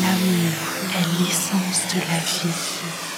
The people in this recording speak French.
L'amour est l'essence de la vie.